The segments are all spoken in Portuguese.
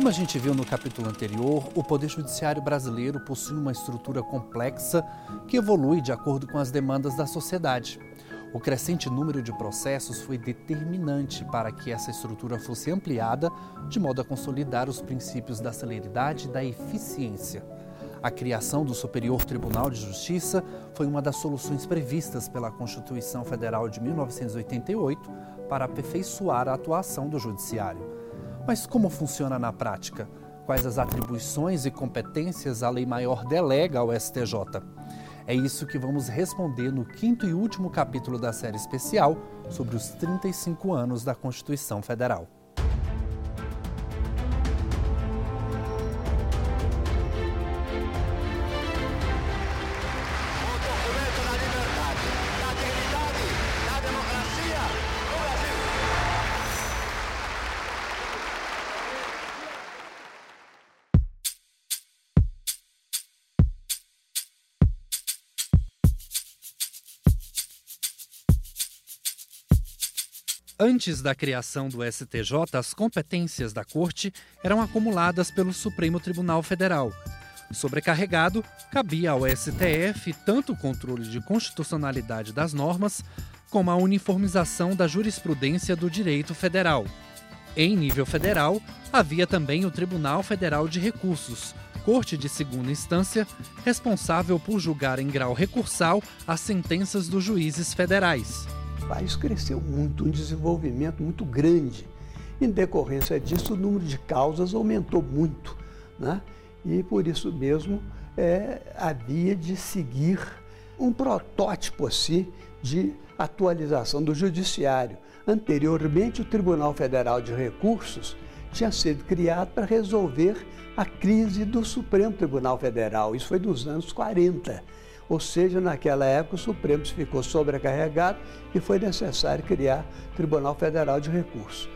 Como a gente viu no capítulo anterior, o Poder Judiciário brasileiro possui uma estrutura complexa que evolui de acordo com as demandas da sociedade. O crescente número de processos foi determinante para que essa estrutura fosse ampliada de modo a consolidar os princípios da celeridade e da eficiência. A criação do Superior Tribunal de Justiça foi uma das soluções previstas pela Constituição Federal de 1988 para aperfeiçoar a atuação do Judiciário. Mas como funciona na prática? Quais as atribuições e competências a Lei Maior delega ao STJ? É isso que vamos responder no quinto e último capítulo da série especial sobre os 35 anos da Constituição Federal. Antes da criação do STJ, as competências da Corte eram acumuladas pelo Supremo Tribunal Federal. Sobrecarregado, cabia ao STF tanto o controle de constitucionalidade das normas, como a uniformização da jurisprudência do direito federal. Em nível federal, havia também o Tribunal Federal de Recursos, corte de segunda instância, responsável por julgar em grau recursal as sentenças dos juízes federais país cresceu muito, um desenvolvimento muito grande. Em decorrência disso, o número de causas aumentou muito. Né? E por isso mesmo é, havia de seguir um protótipo assim de atualização do judiciário. Anteriormente, o Tribunal Federal de Recursos tinha sido criado para resolver a crise do Supremo Tribunal Federal. Isso foi nos anos 40. Ou seja, naquela época o Supremo ficou sobrecarregado e foi necessário criar Tribunal Federal de Recursos.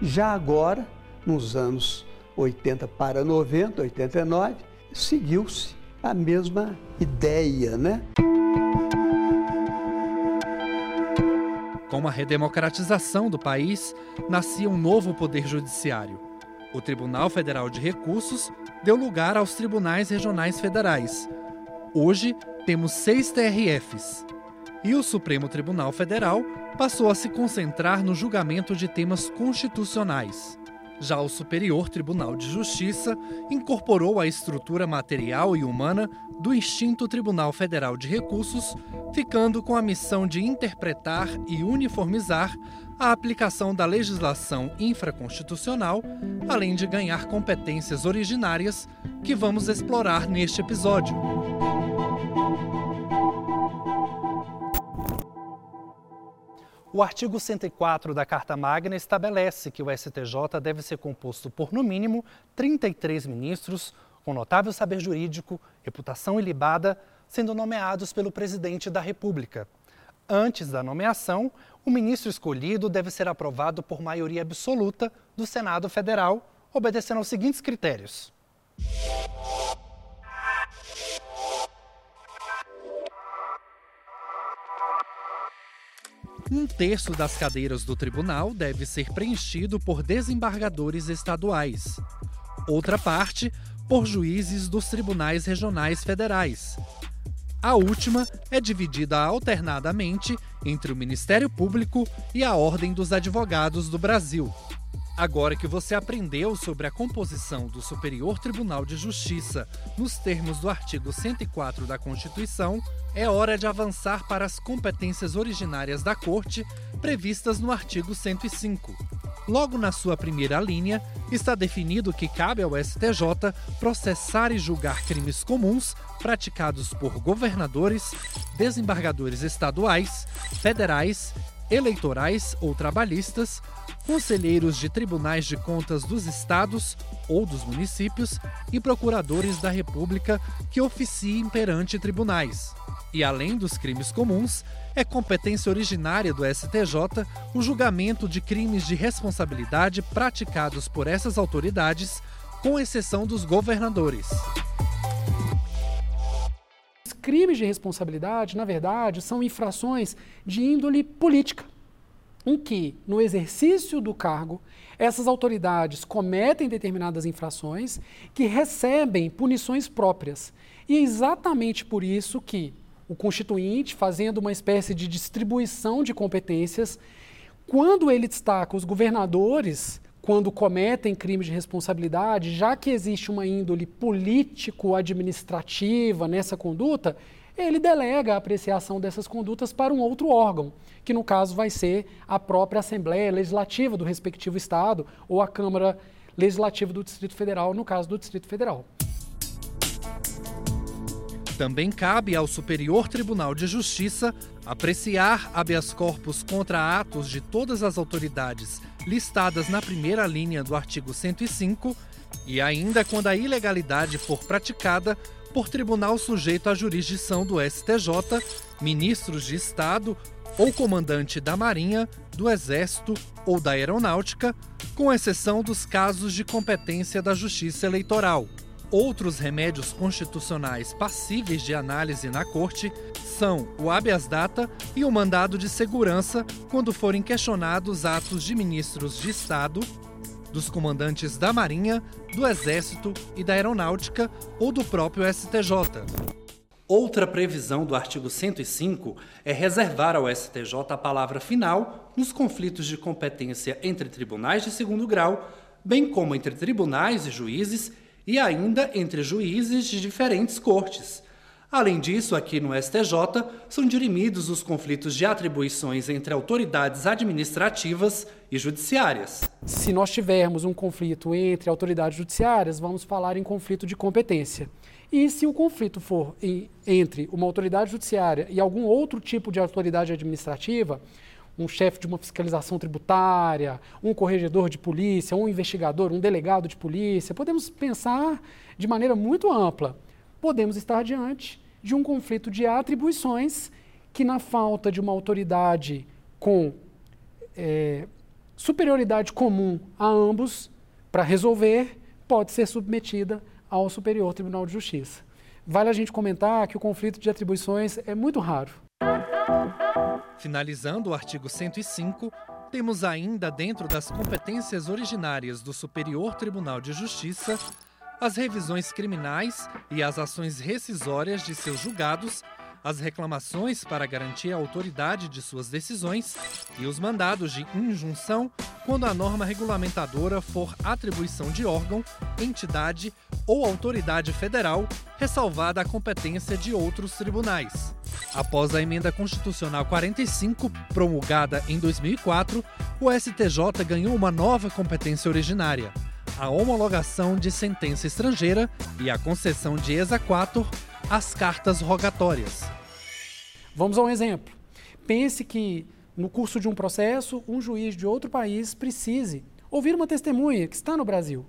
Já agora, nos anos 80 para 90, 89, seguiu-se a mesma ideia, né? Com a redemocratização do país, nascia um novo poder judiciário. O Tribunal Federal de Recursos deu lugar aos tribunais regionais federais. Hoje, temos seis TRFs. E o Supremo Tribunal Federal passou a se concentrar no julgamento de temas constitucionais. Já o Superior Tribunal de Justiça incorporou a estrutura material e humana do extinto Tribunal Federal de Recursos, ficando com a missão de interpretar e uniformizar a aplicação da legislação infraconstitucional, além de ganhar competências originárias que vamos explorar neste episódio. O artigo 104 da Carta Magna estabelece que o STJ deve ser composto por, no mínimo, 33 ministros com notável saber jurídico, reputação ilibada, sendo nomeados pelo presidente da República. Antes da nomeação, o ministro escolhido deve ser aprovado por maioria absoluta do Senado Federal, obedecendo aos seguintes critérios. Um terço das cadeiras do tribunal deve ser preenchido por desembargadores estaduais. Outra parte, por juízes dos tribunais regionais federais. A última é dividida alternadamente entre o Ministério Público e a Ordem dos Advogados do Brasil. Agora que você aprendeu sobre a composição do Superior Tribunal de Justiça nos termos do artigo 104 da Constituição, é hora de avançar para as competências originárias da Corte previstas no artigo 105. Logo na sua primeira linha, está definido que cabe ao STJ processar e julgar crimes comuns praticados por governadores, desembargadores estaduais, federais, eleitorais ou trabalhistas, conselheiros de tribunais de contas dos estados ou dos municípios e procuradores da República que oficiem perante tribunais. E além dos crimes comuns, é competência originária do STJ o julgamento de crimes de responsabilidade praticados por essas autoridades, com exceção dos governadores. Crimes de responsabilidade, na verdade, são infrações de índole política em que, no exercício do cargo, essas autoridades cometem determinadas infrações que recebem punições próprias. E é exatamente por isso que o Constituinte, fazendo uma espécie de distribuição de competências, quando ele destaca os governadores quando cometem crimes de responsabilidade, já que existe uma índole político-administrativa nessa conduta, ele delega a apreciação dessas condutas para um outro órgão, que no caso vai ser a própria Assembleia Legislativa do respectivo Estado ou a Câmara Legislativa do Distrito Federal, no caso do Distrito Federal. Também cabe ao Superior Tribunal de Justiça apreciar habeas corpus contra atos de todas as autoridades listadas na primeira linha do artigo 105 e ainda quando a ilegalidade for praticada por tribunal sujeito à jurisdição do STJ, ministros de Estado ou comandante da Marinha, do Exército ou da Aeronáutica, com exceção dos casos de competência da Justiça Eleitoral. Outros remédios constitucionais passíveis de análise na Corte são o habeas data e o mandado de segurança quando forem questionados atos de ministros de Estado, dos comandantes da Marinha, do Exército e da Aeronáutica ou do próprio STJ. Outra previsão do artigo 105 é reservar ao STJ a palavra final nos conflitos de competência entre tribunais de segundo grau, bem como entre tribunais e juízes e ainda entre juízes de diferentes cortes. Além disso, aqui no STJ são dirimidos os conflitos de atribuições entre autoridades administrativas e judiciárias. Se nós tivermos um conflito entre autoridades judiciárias, vamos falar em conflito de competência. E se o conflito for em, entre uma autoridade judiciária e algum outro tipo de autoridade administrativa, um chefe de uma fiscalização tributária, um corregedor de polícia, um investigador, um delegado de polícia. Podemos pensar de maneira muito ampla. Podemos estar diante de um conflito de atribuições que, na falta de uma autoridade com é, superioridade comum a ambos para resolver, pode ser submetida ao Superior Tribunal de Justiça. Vale a gente comentar que o conflito de atribuições é muito raro. Finalizando o artigo 105, temos ainda dentro das competências originárias do Superior Tribunal de Justiça as revisões criminais e as ações rescisórias de seus julgados as reclamações para garantir a autoridade de suas decisões e os mandados de injunção quando a norma regulamentadora for atribuição de órgão, entidade ou autoridade federal, ressalvada a competência de outros tribunais. Após a emenda constitucional 45, promulgada em 2004, o STJ ganhou uma nova competência originária, a homologação de sentença estrangeira e a concessão de exequatur às cartas rogatórias. Vamos a um exemplo. Pense que no curso de um processo, um juiz de outro país precise ouvir uma testemunha que está no Brasil.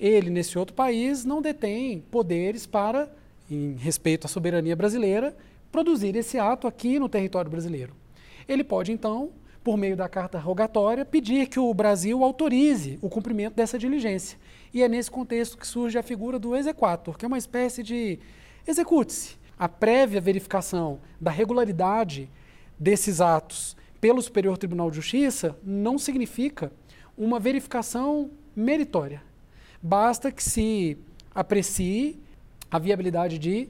Ele, nesse outro país, não detém poderes para, em respeito à soberania brasileira, produzir esse ato aqui no território brasileiro. Ele pode, então, por meio da carta rogatória, pedir que o Brasil autorize o cumprimento dessa diligência. E é nesse contexto que surge a figura do exequatur, que é uma espécie de execute-se, a prévia verificação da regularidade desses atos pelo Superior Tribunal de Justiça não significa uma verificação meritória. Basta que se aprecie a viabilidade de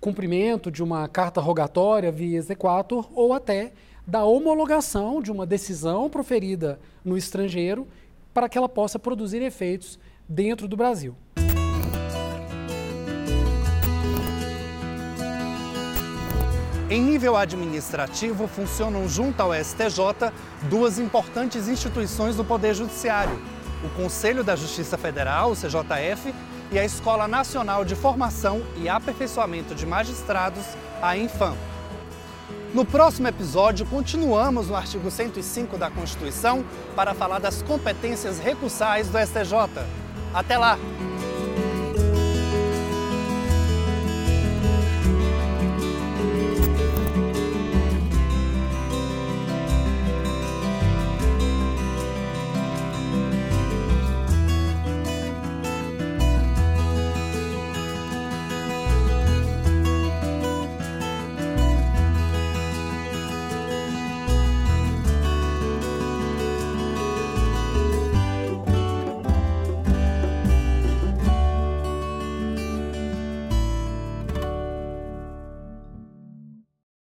cumprimento de uma carta rogatória via exequatur ou até da homologação de uma decisão proferida no estrangeiro para que ela possa produzir efeitos dentro do Brasil. Em nível administrativo, funcionam junto ao STJ duas importantes instituições do Poder Judiciário: o Conselho da Justiça Federal, o CJF, e a Escola Nacional de Formação e Aperfeiçoamento de Magistrados, a Infam. No próximo episódio, continuamos no artigo 105 da Constituição para falar das competências recursais do STJ. Até lá!